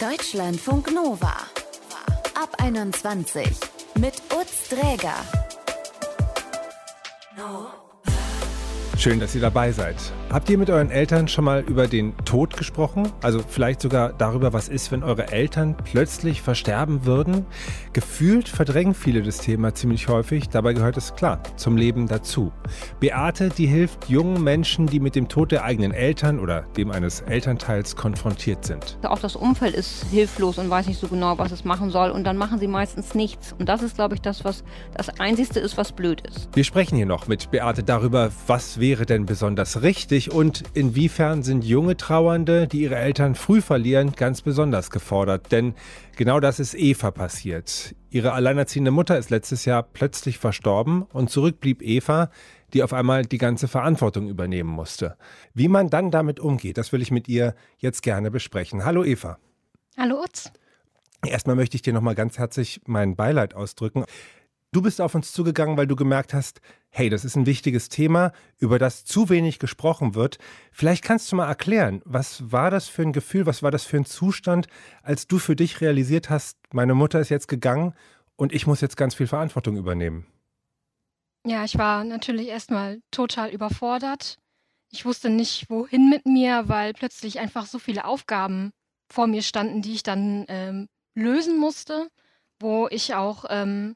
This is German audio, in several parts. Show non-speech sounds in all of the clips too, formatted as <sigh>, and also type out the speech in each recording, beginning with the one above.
Deutschlandfunk Nova. Ab 21 mit Utz Dräger. Schön, dass ihr dabei seid. Habt ihr mit euren Eltern schon mal über den Tod gesprochen? Also vielleicht sogar darüber, was ist, wenn eure Eltern plötzlich versterben würden? Gefühlt verdrängen viele das Thema ziemlich häufig, dabei gehört es klar zum Leben dazu. Beate, die hilft jungen Menschen, die mit dem Tod der eigenen Eltern oder dem eines Elternteils konfrontiert sind. Auch das Umfeld ist hilflos und weiß nicht so genau, was es machen soll und dann machen sie meistens nichts. Und das ist, glaube ich, das, was das Einzige ist, was blöd ist. Wir sprechen hier noch mit Beate darüber, was wäre denn besonders richtig und inwiefern sind junge Trauernde, die ihre Eltern früh verlieren, ganz besonders gefordert? Denn genau das ist Eva passiert. Ihre alleinerziehende Mutter ist letztes Jahr plötzlich verstorben und zurück blieb Eva, die auf einmal die ganze Verantwortung übernehmen musste. Wie man dann damit umgeht, das will ich mit ihr jetzt gerne besprechen. Hallo Eva. Hallo Utz. Erstmal möchte ich dir nochmal ganz herzlich mein Beileid ausdrücken. Du bist auf uns zugegangen, weil du gemerkt hast, hey, das ist ein wichtiges Thema, über das zu wenig gesprochen wird. Vielleicht kannst du mal erklären, was war das für ein Gefühl, was war das für ein Zustand, als du für dich realisiert hast, meine Mutter ist jetzt gegangen und ich muss jetzt ganz viel Verantwortung übernehmen? Ja, ich war natürlich erstmal total überfordert. Ich wusste nicht, wohin mit mir, weil plötzlich einfach so viele Aufgaben vor mir standen, die ich dann ähm, lösen musste, wo ich auch ähm,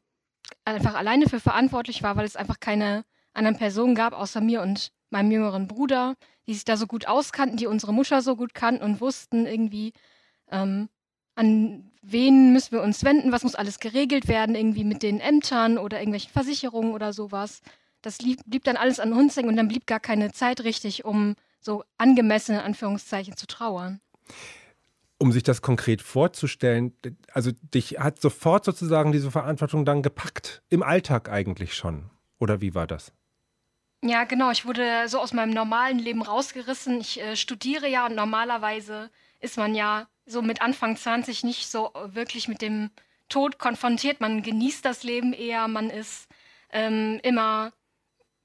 einfach alleine für verantwortlich war, weil es einfach keine anderen Personen gab, außer mir und meinem jüngeren Bruder, die sich da so gut auskannten, die unsere Mutter so gut kannten und wussten irgendwie, ähm, an wen müssen wir uns wenden, was muss alles geregelt werden, irgendwie mit den Ämtern oder irgendwelchen Versicherungen oder sowas. Das blieb, blieb dann alles an uns hängen und dann blieb gar keine Zeit richtig, um so angemessen in Anführungszeichen zu trauern um sich das konkret vorzustellen, also dich hat sofort sozusagen diese Verantwortung dann gepackt, im Alltag eigentlich schon. Oder wie war das? Ja, genau. Ich wurde so aus meinem normalen Leben rausgerissen. Ich äh, studiere ja und normalerweise ist man ja so mit Anfang 20 nicht so wirklich mit dem Tod konfrontiert. Man genießt das Leben eher, man ist ähm, immer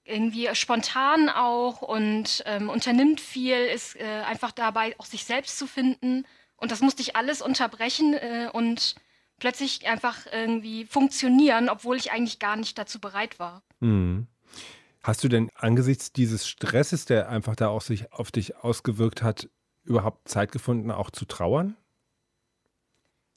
irgendwie spontan auch und ähm, unternimmt viel, ist äh, einfach dabei, auch sich selbst zu finden. Und das musste ich alles unterbrechen äh, und plötzlich einfach irgendwie funktionieren, obwohl ich eigentlich gar nicht dazu bereit war. Mhm. Hast du denn angesichts dieses Stresses, der einfach da auch sich auf dich ausgewirkt hat, überhaupt Zeit gefunden, auch zu trauern?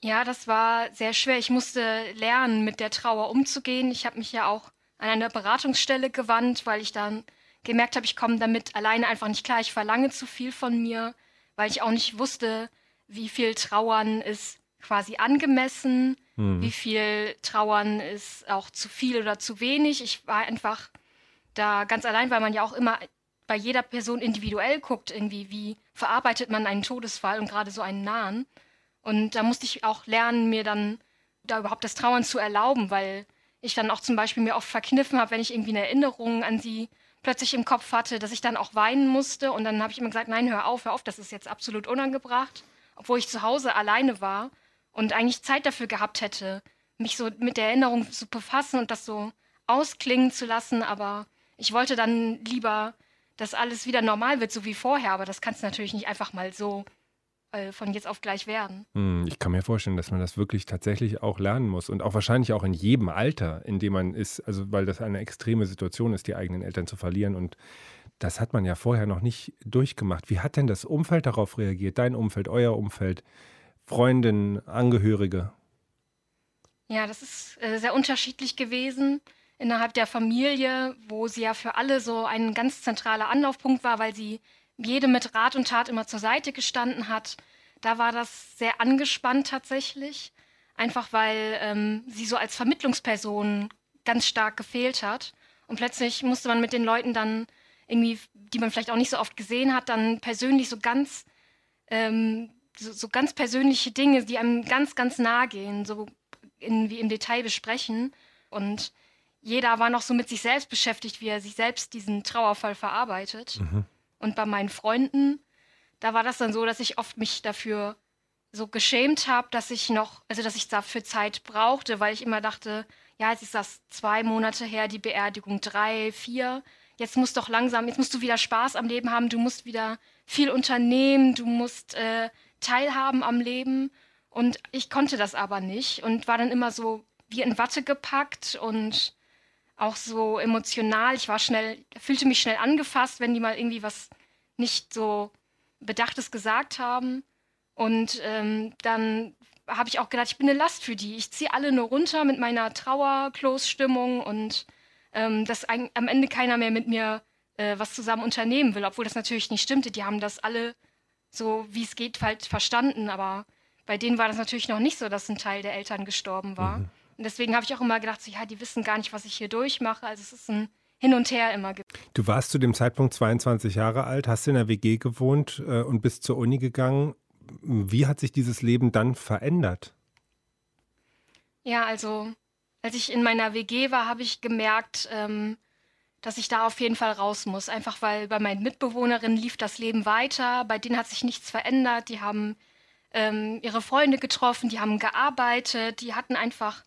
Ja, das war sehr schwer. Ich musste lernen, mit der Trauer umzugehen. Ich habe mich ja auch an eine Beratungsstelle gewandt, weil ich dann gemerkt habe, ich komme damit alleine einfach nicht klar. Ich verlange zu viel von mir, weil ich auch nicht wusste, wie viel Trauern ist quasi angemessen, hm. wie viel Trauern ist auch zu viel oder zu wenig. Ich war einfach da ganz allein, weil man ja auch immer bei jeder Person individuell guckt, irgendwie, wie verarbeitet man einen Todesfall und gerade so einen nahen. Und da musste ich auch lernen, mir dann da überhaupt das Trauern zu erlauben, weil ich dann auch zum Beispiel mir oft verkniffen habe, wenn ich irgendwie eine Erinnerung an sie plötzlich im Kopf hatte, dass ich dann auch weinen musste. Und dann habe ich immer gesagt, nein, hör auf, hör auf, das ist jetzt absolut unangebracht obwohl ich zu Hause alleine war und eigentlich Zeit dafür gehabt hätte, mich so mit der Erinnerung zu befassen und das so ausklingen zu lassen. Aber ich wollte dann lieber, dass alles wieder normal wird, so wie vorher. Aber das kann es natürlich nicht einfach mal so äh, von jetzt auf gleich werden. Hm, ich kann mir vorstellen, dass man das wirklich tatsächlich auch lernen muss und auch wahrscheinlich auch in jedem Alter, in dem man ist, also weil das eine extreme Situation ist, die eigenen Eltern zu verlieren und das hat man ja vorher noch nicht durchgemacht. Wie hat denn das Umfeld darauf reagiert? Dein Umfeld, euer Umfeld, Freundinnen, Angehörige? Ja, das ist äh, sehr unterschiedlich gewesen innerhalb der Familie, wo sie ja für alle so ein ganz zentraler Anlaufpunkt war, weil sie jedem mit Rat und Tat immer zur Seite gestanden hat. Da war das sehr angespannt tatsächlich, einfach weil ähm, sie so als Vermittlungsperson ganz stark gefehlt hat. Und plötzlich musste man mit den Leuten dann irgendwie, die man vielleicht auch nicht so oft gesehen hat, dann persönlich so ganz, ähm, so, so, ganz persönliche Dinge, die einem ganz, ganz nahe gehen, so in, wie im Detail besprechen. Und jeder war noch so mit sich selbst beschäftigt, wie er sich selbst diesen Trauerfall verarbeitet. Mhm. Und bei meinen Freunden, da war das dann so, dass ich oft mich dafür so geschämt habe, dass ich noch, also dass ich dafür Zeit brauchte, weil ich immer dachte, ja, jetzt ist das zwei Monate her, die Beerdigung drei, vier jetzt musst doch langsam, jetzt musst du wieder Spaß am Leben haben, du musst wieder viel unternehmen, du musst äh, teilhaben am Leben. Und ich konnte das aber nicht und war dann immer so wie in Watte gepackt und auch so emotional. Ich war schnell, fühlte mich schnell angefasst, wenn die mal irgendwie was nicht so Bedachtes gesagt haben. Und ähm, dann habe ich auch gedacht, ich bin eine Last für die. Ich ziehe alle nur runter mit meiner Trauer-Close-Stimmung und ähm, dass ein, am Ende keiner mehr mit mir äh, was zusammen unternehmen will, obwohl das natürlich nicht stimmte. Die haben das alle so, wie es geht, halt verstanden. Aber bei denen war das natürlich noch nicht so, dass ein Teil der Eltern gestorben war. Mhm. Und deswegen habe ich auch immer gedacht, so, ja, die wissen gar nicht, was ich hier durchmache. Also es ist ein Hin und Her immer. Du warst zu dem Zeitpunkt 22 Jahre alt, hast in der WG gewohnt äh, und bist zur Uni gegangen. Wie hat sich dieses Leben dann verändert? Ja, also als ich in meiner WG war, habe ich gemerkt, ähm, dass ich da auf jeden Fall raus muss. Einfach weil bei meinen Mitbewohnerinnen lief das Leben weiter, bei denen hat sich nichts verändert. Die haben ähm, ihre Freunde getroffen, die haben gearbeitet, die hatten einfach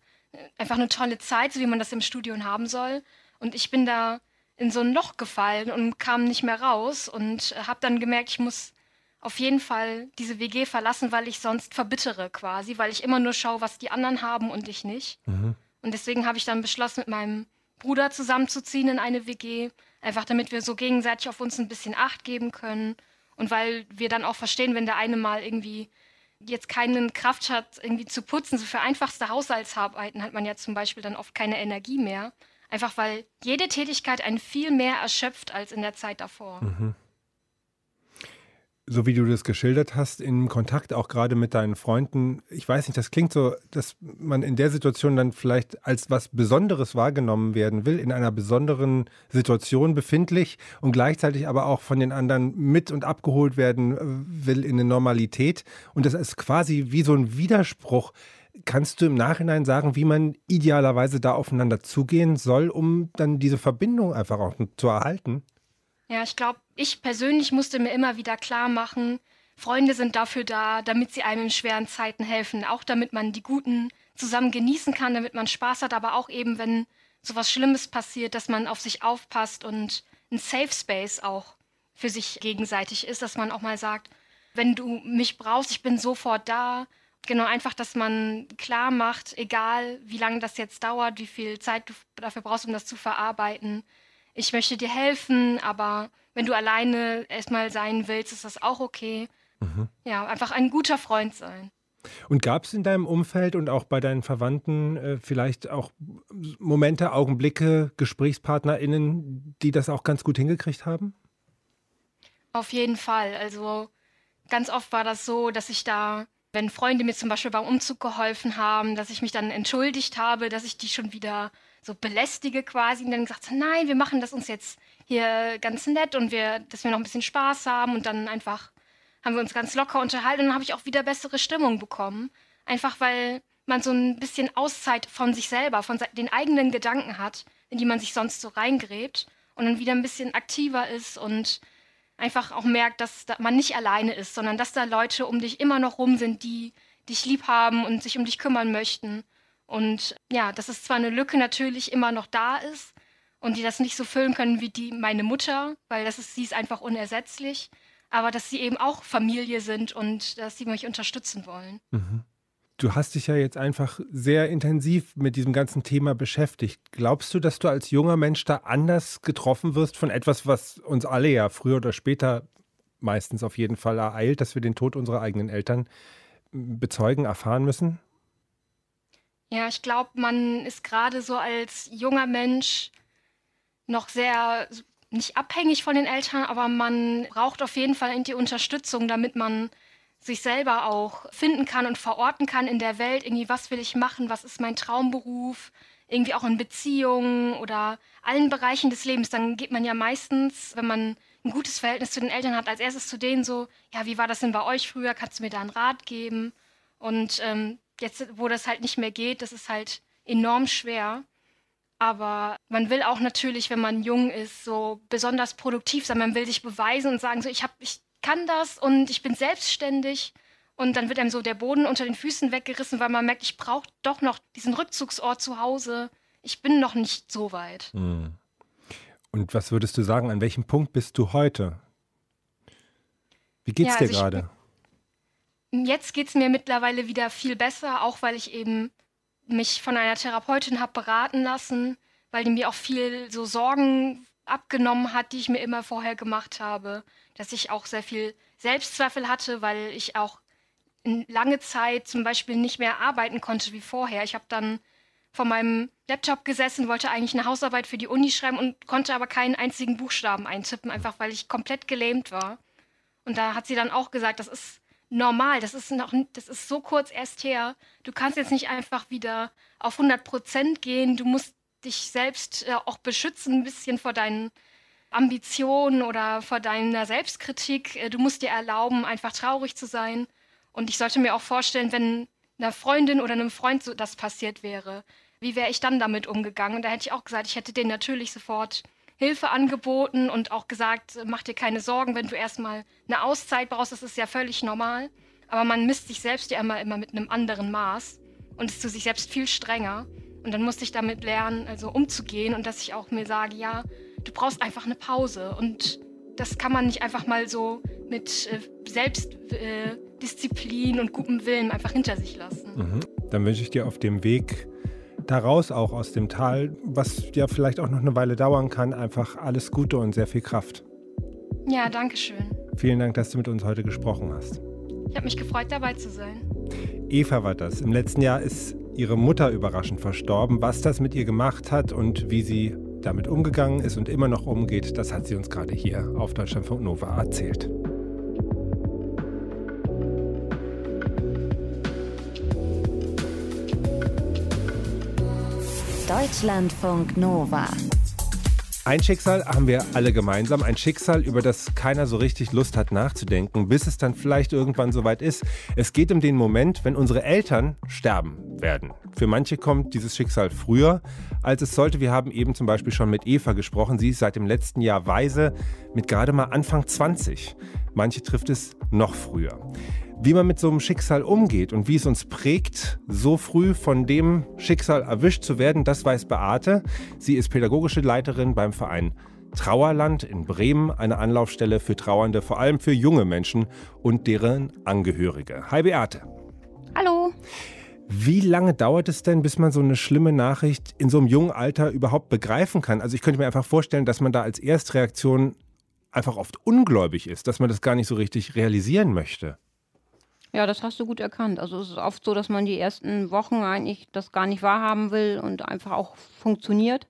einfach eine tolle Zeit, so wie man das im Studium haben soll. Und ich bin da in so ein Loch gefallen und kam nicht mehr raus und habe dann gemerkt, ich muss auf jeden Fall diese WG verlassen, weil ich sonst verbittere quasi, weil ich immer nur schaue, was die anderen haben und ich nicht. Mhm. Und deswegen habe ich dann beschlossen, mit meinem Bruder zusammenzuziehen in eine WG, einfach damit wir so gegenseitig auf uns ein bisschen Acht geben können und weil wir dann auch verstehen, wenn der eine mal irgendwie jetzt keinen Kraft hat, irgendwie zu putzen, so für einfachste Haushaltsarbeiten hat man ja zum Beispiel dann oft keine Energie mehr. Einfach weil jede Tätigkeit einen viel mehr erschöpft als in der Zeit davor. Mhm so wie du das geschildert hast, in Kontakt auch gerade mit deinen Freunden, ich weiß nicht, das klingt so, dass man in der Situation dann vielleicht als was Besonderes wahrgenommen werden will, in einer besonderen Situation befindlich und gleichzeitig aber auch von den anderen mit und abgeholt werden äh, will in eine Normalität. Und das ist quasi wie so ein Widerspruch. Kannst du im Nachhinein sagen, wie man idealerweise da aufeinander zugehen soll, um dann diese Verbindung einfach auch zu erhalten? Ja, ich glaube, ich persönlich musste mir immer wieder klar machen, Freunde sind dafür da, damit sie einem in schweren Zeiten helfen. Auch damit man die guten zusammen genießen kann, damit man Spaß hat, aber auch eben, wenn sowas Schlimmes passiert, dass man auf sich aufpasst und ein Safe Space auch für sich gegenseitig ist, dass man auch mal sagt, wenn du mich brauchst, ich bin sofort da. Genau, einfach, dass man klar macht, egal wie lange das jetzt dauert, wie viel Zeit du dafür brauchst, um das zu verarbeiten, ich möchte dir helfen, aber wenn du alleine erstmal sein willst, ist das auch okay. Mhm. Ja, einfach ein guter Freund sein. Und gab es in deinem Umfeld und auch bei deinen Verwandten äh, vielleicht auch Momente, Augenblicke, GesprächspartnerInnen, die das auch ganz gut hingekriegt haben? Auf jeden Fall. Also ganz oft war das so, dass ich da, wenn Freunde mir zum Beispiel beim Umzug geholfen haben, dass ich mich dann entschuldigt habe, dass ich die schon wieder so belästige quasi und dann gesagt, nein, wir machen das uns jetzt hier ganz nett und wir, dass wir noch ein bisschen Spaß haben und dann einfach haben wir uns ganz locker unterhalten und dann habe ich auch wieder bessere Stimmung bekommen. Einfach weil man so ein bisschen Auszeit von sich selber, von den eigenen Gedanken hat, in die man sich sonst so reingräbt und dann wieder ein bisschen aktiver ist und einfach auch merkt, dass man nicht alleine ist, sondern dass da Leute um dich immer noch rum sind, die dich lieb haben und sich um dich kümmern möchten. Und ja, dass es zwar eine Lücke natürlich immer noch da ist und die das nicht so füllen können wie die meine Mutter, weil das ist, sie ist einfach unersetzlich, aber dass sie eben auch Familie sind und dass sie mich unterstützen wollen. Mhm. Du hast dich ja jetzt einfach sehr intensiv mit diesem ganzen Thema beschäftigt. Glaubst du, dass du als junger Mensch da anders getroffen wirst von etwas, was uns alle ja früher oder später meistens auf jeden Fall ereilt, dass wir den Tod unserer eigenen Eltern bezeugen, erfahren müssen? Ja, ich glaube, man ist gerade so als junger Mensch noch sehr nicht abhängig von den Eltern, aber man braucht auf jeden Fall die Unterstützung, damit man sich selber auch finden kann und verorten kann in der Welt. Irgendwie, was will ich machen? Was ist mein Traumberuf? Irgendwie auch in Beziehungen oder allen Bereichen des Lebens. Dann geht man ja meistens, wenn man ein gutes Verhältnis zu den Eltern hat, als erstes zu denen so, ja, wie war das denn bei euch früher? Kannst du mir da einen Rat geben? Und ähm, jetzt, wo das halt nicht mehr geht, das ist halt enorm schwer. Aber man will auch natürlich, wenn man jung ist, so besonders produktiv sein. Man will sich beweisen und sagen, so ich, hab, ich kann das und ich bin selbstständig. Und dann wird einem so der Boden unter den Füßen weggerissen, weil man merkt, ich brauche doch noch diesen Rückzugsort zu Hause. Ich bin noch nicht so weit. Hm. Und was würdest du sagen, an welchem Punkt bist du heute? Wie geht's ja, also dir gerade? Jetzt geht es mir mittlerweile wieder viel besser, auch weil ich eben mich von einer Therapeutin habe beraten lassen, weil die mir auch viel so Sorgen abgenommen hat, die ich mir immer vorher gemacht habe, dass ich auch sehr viel Selbstzweifel hatte, weil ich auch lange Zeit zum Beispiel nicht mehr arbeiten konnte wie vorher. Ich habe dann vor meinem Laptop gesessen, wollte eigentlich eine Hausarbeit für die Uni schreiben und konnte aber keinen einzigen Buchstaben eintippen, einfach weil ich komplett gelähmt war. Und da hat sie dann auch gesagt, das ist normal, das ist noch, das ist so kurz erst her. Du kannst jetzt nicht einfach wieder auf 100 Prozent gehen. Du musst dich selbst äh, auch beschützen, ein bisschen vor deinen Ambitionen oder vor deiner Selbstkritik. Äh, du musst dir erlauben, einfach traurig zu sein. Und ich sollte mir auch vorstellen, wenn einer Freundin oder einem Freund so das passiert wäre, wie wäre ich dann damit umgegangen? Und da hätte ich auch gesagt, ich hätte denen natürlich sofort Hilfe angeboten und auch gesagt, mach dir keine Sorgen, wenn du erstmal eine Auszeit brauchst, das ist ja völlig normal. Aber man misst sich selbst ja immer, immer mit einem anderen Maß und ist zu sich selbst viel strenger. Und dann musste ich damit lernen, also umzugehen und dass ich auch mir sage, ja, du brauchst einfach eine Pause. Und das kann man nicht einfach mal so mit äh, Selbstdisziplin äh, und gutem Willen einfach hinter sich lassen. Mhm. Dann wünsche ich dir auf dem Weg daraus, auch aus dem Tal, was ja vielleicht auch noch eine Weile dauern kann, einfach alles Gute und sehr viel Kraft. Ja, danke schön. Vielen Dank, dass du mit uns heute gesprochen hast. Ich habe mich gefreut, dabei zu sein. Eva war das. Im letzten Jahr ist ihre Mutter überraschend verstorben. Was das mit ihr gemacht hat und wie sie damit umgegangen ist und immer noch umgeht, das hat sie uns gerade hier auf Deutschlandfunk Nova erzählt. Deutschlandfunk Nova. Ein Schicksal haben wir alle gemeinsam, ein Schicksal, über das keiner so richtig Lust hat nachzudenken, bis es dann vielleicht irgendwann soweit ist. Es geht um den Moment, wenn unsere Eltern sterben werden. Für manche kommt dieses Schicksal früher, als es sollte. Wir haben eben zum Beispiel schon mit Eva gesprochen. Sie ist seit dem letzten Jahr weise, mit gerade mal Anfang 20. Manche trifft es noch früher. Wie man mit so einem Schicksal umgeht und wie es uns prägt, so früh von dem Schicksal erwischt zu werden, das weiß Beate. Sie ist pädagogische Leiterin beim Verein Trauerland in Bremen, eine Anlaufstelle für Trauernde, vor allem für junge Menschen und deren Angehörige. Hi Beate. Hallo. Wie lange dauert es denn, bis man so eine schlimme Nachricht in so einem jungen Alter überhaupt begreifen kann? Also ich könnte mir einfach vorstellen, dass man da als Erstreaktion einfach oft ungläubig ist, dass man das gar nicht so richtig realisieren möchte. Ja, das hast du gut erkannt. Also es ist oft so, dass man die ersten Wochen eigentlich das gar nicht wahrhaben will und einfach auch funktioniert.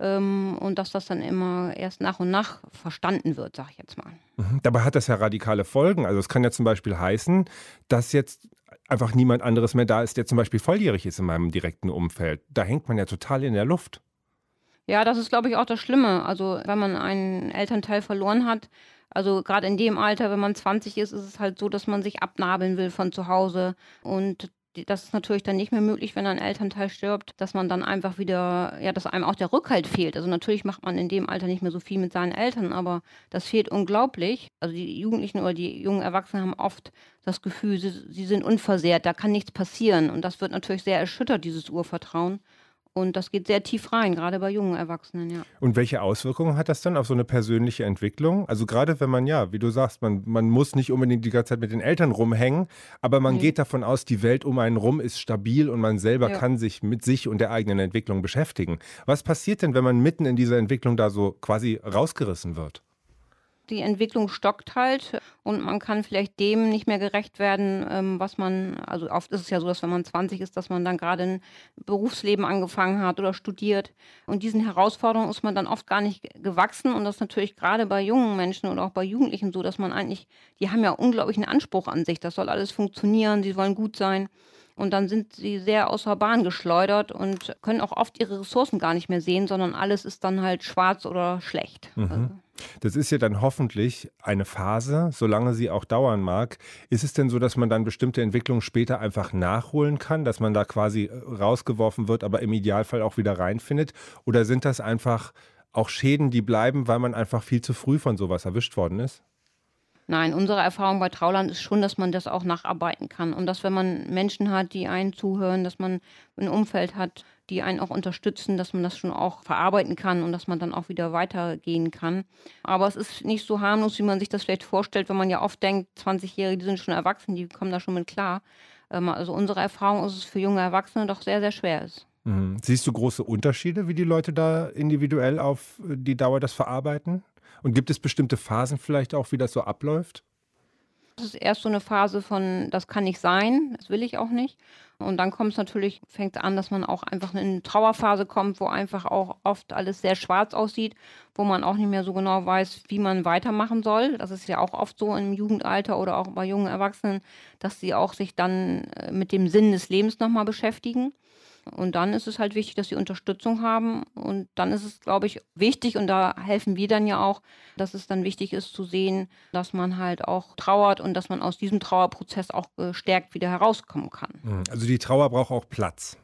Ähm, und dass das dann immer erst nach und nach verstanden wird, sag ich jetzt mal. Mhm. Dabei hat das ja radikale Folgen. Also es kann ja zum Beispiel heißen, dass jetzt einfach niemand anderes mehr da ist, der zum Beispiel volljährig ist in meinem direkten Umfeld. Da hängt man ja total in der Luft. Ja, das ist, glaube ich, auch das Schlimme. Also wenn man einen Elternteil verloren hat, also gerade in dem Alter, wenn man 20 ist, ist es halt so, dass man sich abnabeln will von zu Hause. Und das ist natürlich dann nicht mehr möglich, wenn ein Elternteil stirbt, dass man dann einfach wieder, ja, dass einem auch der Rückhalt fehlt. Also natürlich macht man in dem Alter nicht mehr so viel mit seinen Eltern, aber das fehlt unglaublich. Also die Jugendlichen oder die jungen Erwachsenen haben oft das Gefühl, sie, sie sind unversehrt, da kann nichts passieren. Und das wird natürlich sehr erschüttert, dieses Urvertrauen. Und das geht sehr tief rein, gerade bei jungen Erwachsenen, ja. Und welche Auswirkungen hat das dann auf so eine persönliche Entwicklung? Also gerade wenn man, ja, wie du sagst, man, man muss nicht unbedingt die ganze Zeit mit den Eltern rumhängen, aber man nee. geht davon aus, die Welt um einen rum ist stabil und man selber ja. kann sich mit sich und der eigenen Entwicklung beschäftigen. Was passiert denn, wenn man mitten in dieser Entwicklung da so quasi rausgerissen wird? Die Entwicklung stockt halt und man kann vielleicht dem nicht mehr gerecht werden, ähm, was man, also oft ist es ja so, dass wenn man 20 ist, dass man dann gerade ein Berufsleben angefangen hat oder studiert. Und diesen Herausforderungen ist man dann oft gar nicht gewachsen und das ist natürlich gerade bei jungen Menschen oder auch bei Jugendlichen so, dass man eigentlich, die haben ja unglaublichen Anspruch an sich, das soll alles funktionieren, sie wollen gut sein. Und dann sind sie sehr außer Bahn geschleudert und können auch oft ihre Ressourcen gar nicht mehr sehen, sondern alles ist dann halt schwarz oder schlecht. Mhm. Also. Das ist ja dann hoffentlich eine Phase, solange sie auch dauern mag. Ist es denn so, dass man dann bestimmte Entwicklungen später einfach nachholen kann, dass man da quasi äh, rausgeworfen wird, aber im Idealfall auch wieder reinfindet? Oder sind das einfach auch Schäden, die bleiben, weil man einfach viel zu früh von sowas erwischt worden ist? Nein, unsere Erfahrung bei Trauland ist schon, dass man das auch nacharbeiten kann und dass wenn man Menschen hat, die einen zuhören, dass man ein Umfeld hat, die einen auch unterstützen, dass man das schon auch verarbeiten kann und dass man dann auch wieder weitergehen kann. Aber es ist nicht so harmlos, wie man sich das vielleicht vorstellt, wenn man ja oft denkt, 20-Jährige, die sind schon erwachsen, die kommen da schon mit klar. Ähm, also unsere Erfahrung ist es für junge Erwachsene doch sehr, sehr schwer ist. Mhm. Siehst du große Unterschiede, wie die Leute da individuell auf die Dauer das verarbeiten? Und gibt es bestimmte Phasen vielleicht auch, wie das so abläuft? Das ist erst so eine Phase von, das kann nicht sein, das will ich auch nicht. Und dann kommt es natürlich, fängt es an, dass man auch einfach in eine Trauerphase kommt, wo einfach auch oft alles sehr schwarz aussieht, wo man auch nicht mehr so genau weiß, wie man weitermachen soll. Das ist ja auch oft so im Jugendalter oder auch bei jungen Erwachsenen, dass sie auch sich dann äh, mit dem Sinn des Lebens nochmal beschäftigen. Und dann ist es halt wichtig, dass sie Unterstützung haben. Und dann ist es, glaube ich, wichtig, und da helfen wir dann ja auch, dass es dann wichtig ist zu sehen, dass man halt auch trauert und dass man aus diesem Trauerprozess auch gestärkt wieder herauskommen kann. Mhm. Also die Trauer braucht auch Platz.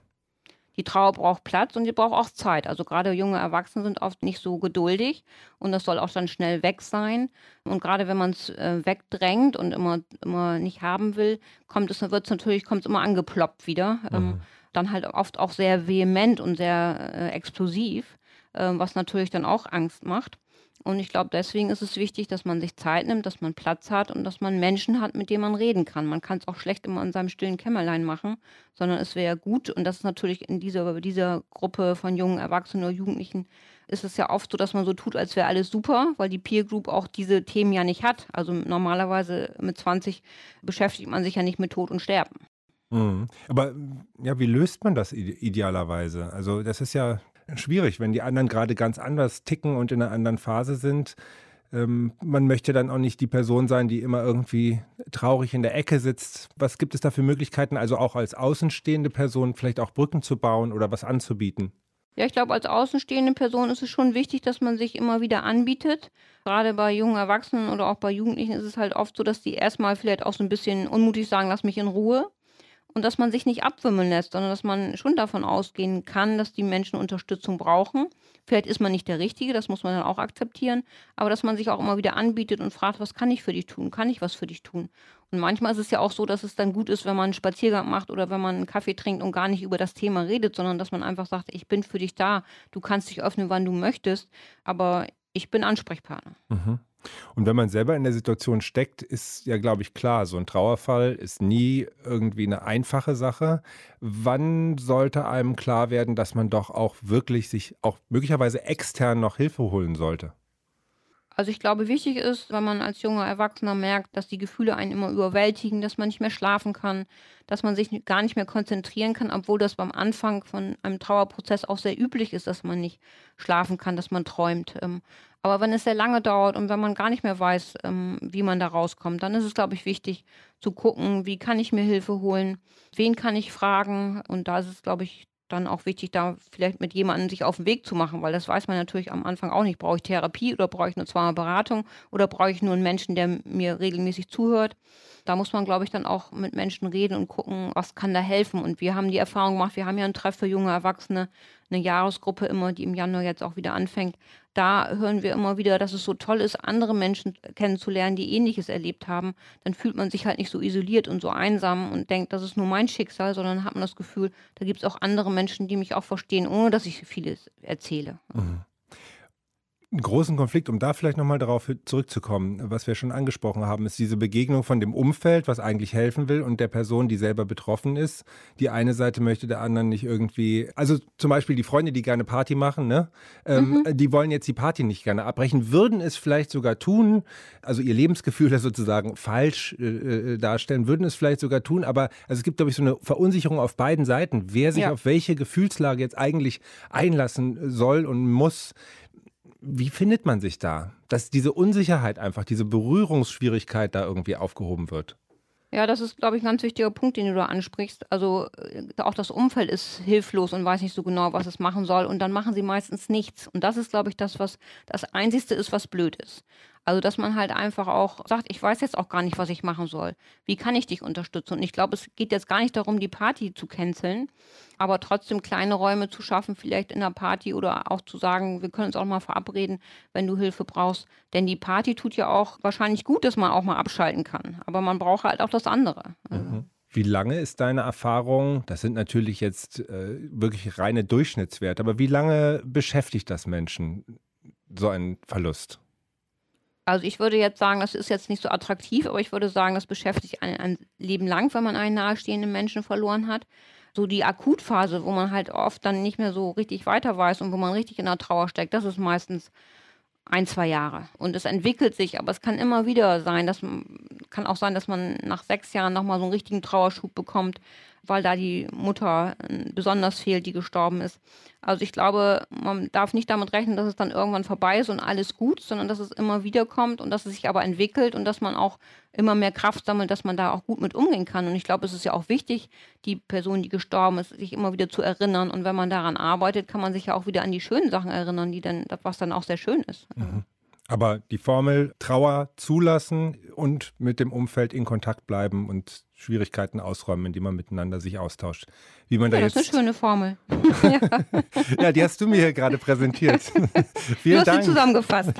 Die Trauer braucht Platz und sie braucht auch Zeit. Also gerade junge Erwachsene sind oft nicht so geduldig und das soll auch dann schnell weg sein. Und gerade wenn man es äh, wegdrängt und immer, immer nicht haben will, kommt es, wird es natürlich, kommt es immer angeploppt wieder. Ähm, mhm. Dann halt oft auch sehr vehement und sehr äh, explosiv, äh, was natürlich dann auch Angst macht. Und ich glaube, deswegen ist es wichtig, dass man sich Zeit nimmt, dass man Platz hat und dass man Menschen hat, mit denen man reden kann. Man kann es auch schlecht immer in seinem stillen Kämmerlein machen, sondern es wäre gut, und das ist natürlich in dieser, dieser Gruppe von jungen Erwachsenen oder Jugendlichen, ist es ja oft so, dass man so tut, als wäre alles super, weil die Peer Group auch diese Themen ja nicht hat. Also normalerweise mit 20 beschäftigt man sich ja nicht mit Tod und Sterben. Mhm. Aber ja, wie löst man das idealerweise? Also das ist ja schwierig, wenn die anderen gerade ganz anders ticken und in einer anderen Phase sind. Ähm, man möchte dann auch nicht die Person sein, die immer irgendwie traurig in der Ecke sitzt. Was gibt es da für Möglichkeiten, also auch als außenstehende Person vielleicht auch Brücken zu bauen oder was anzubieten? Ja, ich glaube, als außenstehende Person ist es schon wichtig, dass man sich immer wieder anbietet. Gerade bei jungen Erwachsenen oder auch bei Jugendlichen ist es halt oft so, dass die erstmal vielleicht auch so ein bisschen unmutig sagen, lass mich in Ruhe und dass man sich nicht abwimmeln lässt, sondern dass man schon davon ausgehen kann, dass die Menschen Unterstützung brauchen. Vielleicht ist man nicht der Richtige, das muss man dann auch akzeptieren, aber dass man sich auch immer wieder anbietet und fragt, was kann ich für dich tun? Kann ich was für dich tun? Und manchmal ist es ja auch so, dass es dann gut ist, wenn man einen Spaziergang macht oder wenn man einen Kaffee trinkt und gar nicht über das Thema redet, sondern dass man einfach sagt, ich bin für dich da, du kannst dich öffnen, wann du möchtest, aber ich bin Ansprechpartner. Mhm. Und wenn man selber in der Situation steckt, ist ja, glaube ich, klar, so ein Trauerfall ist nie irgendwie eine einfache Sache. Wann sollte einem klar werden, dass man doch auch wirklich sich auch möglicherweise extern noch Hilfe holen sollte? Also ich glaube, wichtig ist, wenn man als junger Erwachsener merkt, dass die Gefühle einen immer überwältigen, dass man nicht mehr schlafen kann, dass man sich gar nicht mehr konzentrieren kann, obwohl das beim Anfang von einem Trauerprozess auch sehr üblich ist, dass man nicht schlafen kann, dass man träumt. Aber wenn es sehr lange dauert und wenn man gar nicht mehr weiß, ähm, wie man da rauskommt, dann ist es, glaube ich, wichtig zu gucken, wie kann ich mir Hilfe holen, wen kann ich fragen. Und da ist es, glaube ich, dann auch wichtig, da vielleicht mit jemandem sich auf den Weg zu machen, weil das weiß man natürlich am Anfang auch nicht. Brauche ich Therapie oder brauche ich nur zweimal Beratung oder brauche ich nur einen Menschen, der mir regelmäßig zuhört? Da muss man, glaube ich, dann auch mit Menschen reden und gucken, was kann da helfen. Und wir haben die Erfahrung gemacht, wir haben ja ein Treff für junge Erwachsene, eine Jahresgruppe immer, die im Januar jetzt auch wieder anfängt. Da hören wir immer wieder, dass es so toll ist, andere Menschen kennenzulernen, die Ähnliches erlebt haben. Dann fühlt man sich halt nicht so isoliert und so einsam und denkt, das ist nur mein Schicksal, sondern hat man das Gefühl, da gibt es auch andere Menschen, die mich auch verstehen, ohne dass ich vieles erzähle. Mhm einen großen Konflikt, um da vielleicht nochmal darauf zurückzukommen, was wir schon angesprochen haben, ist diese Begegnung von dem Umfeld, was eigentlich helfen will, und der Person, die selber betroffen ist. Die eine Seite möchte der anderen nicht irgendwie, also zum Beispiel die Freunde, die gerne Party machen, ne? Ähm, mhm. die wollen jetzt die Party nicht gerne abbrechen, würden es vielleicht sogar tun, also ihr Lebensgefühl <laughs> sozusagen falsch äh, äh, darstellen, würden es vielleicht sogar tun, aber also es gibt, glaube ich, so eine Verunsicherung auf beiden Seiten, wer sich ja. auf welche Gefühlslage jetzt eigentlich einlassen soll und muss wie findet man sich da? Dass diese Unsicherheit einfach, diese Berührungsschwierigkeit da irgendwie aufgehoben wird? Ja, das ist, glaube ich, ein ganz wichtiger Punkt, den du da ansprichst. Also äh, auch das Umfeld ist hilflos und weiß nicht so genau, was es machen soll. Und dann machen sie meistens nichts. Und das ist, glaube ich, das, was das Einzige ist, was blöd ist. Also, dass man halt einfach auch sagt, ich weiß jetzt auch gar nicht, was ich machen soll. Wie kann ich dich unterstützen? Und ich glaube, es geht jetzt gar nicht darum, die Party zu canceln, aber trotzdem kleine Räume zu schaffen, vielleicht in der Party oder auch zu sagen, wir können uns auch mal verabreden, wenn du Hilfe brauchst. Denn die Party tut ja auch wahrscheinlich gut, dass man auch mal abschalten kann. Aber man braucht halt auch das andere. Mhm. Wie lange ist deine Erfahrung, das sind natürlich jetzt äh, wirklich reine Durchschnittswerte, aber wie lange beschäftigt das Menschen, so ein Verlust? Also ich würde jetzt sagen, das ist jetzt nicht so attraktiv, aber ich würde sagen, das beschäftigt einen ein Leben lang, wenn man einen nahestehenden Menschen verloren hat. So die Akutphase, wo man halt oft dann nicht mehr so richtig weiter weiß und wo man richtig in der Trauer steckt, das ist meistens ein, zwei Jahre. Und es entwickelt sich, aber es kann immer wieder sein, dass kann auch sein, dass man nach sechs Jahren nochmal so einen richtigen Trauerschub bekommt, weil da die Mutter äh, besonders fehlt, die gestorben ist. Also ich glaube, man darf nicht damit rechnen, dass es dann irgendwann vorbei ist und alles gut, sondern dass es immer wieder kommt und dass es sich aber entwickelt und dass man auch immer mehr Kraft sammelt, dass man da auch gut mit umgehen kann. Und ich glaube, es ist ja auch wichtig, die Person, die gestorben ist, sich immer wieder zu erinnern. Und wenn man daran arbeitet, kann man sich ja auch wieder an die schönen Sachen erinnern, die dann, was dann auch sehr schön ist. Mhm. Aber die Formel Trauer zulassen und mit dem Umfeld in Kontakt bleiben und Schwierigkeiten ausräumen, indem man miteinander sich austauscht. Wie man ja, da das jetzt ist eine schöne Formel. <laughs> ja. die hast du mir hier gerade präsentiert. <laughs> Vielen du hast Dank. sie zusammengefasst.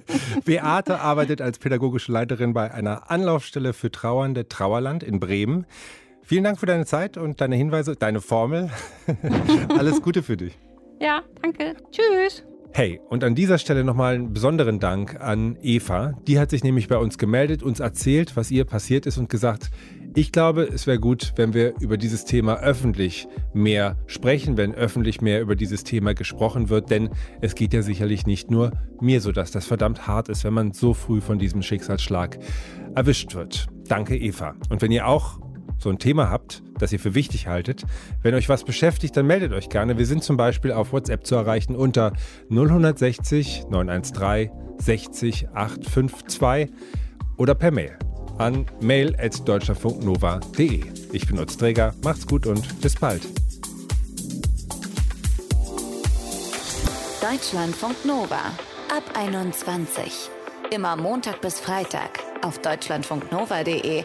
<laughs> Beate arbeitet als pädagogische Leiterin bei einer Anlaufstelle für Trauernde Trauerland in Bremen. Vielen Dank für deine Zeit und deine Hinweise, deine Formel. Alles Gute für dich. Ja, danke. Tschüss. Hey, und an dieser Stelle nochmal einen besonderen Dank an Eva. Die hat sich nämlich bei uns gemeldet, uns erzählt, was ihr passiert ist und gesagt, ich glaube, es wäre gut, wenn wir über dieses Thema öffentlich mehr sprechen, wenn öffentlich mehr über dieses Thema gesprochen wird, denn es geht ja sicherlich nicht nur mir so, dass das verdammt hart ist, wenn man so früh von diesem Schicksalsschlag erwischt wird. Danke, Eva. Und wenn ihr auch so ein Thema habt, das ihr für wichtig haltet, wenn euch was beschäftigt, dann meldet euch gerne. Wir sind zum Beispiel auf WhatsApp zu erreichen unter 060 913 60 852 oder per Mail an mail.deutschlandfunknova.de. Ich bin Utz Träger, macht's gut und bis bald. Deutschlandfunk Nova ab 21. Immer Montag bis Freitag auf deutschlandfunknova.de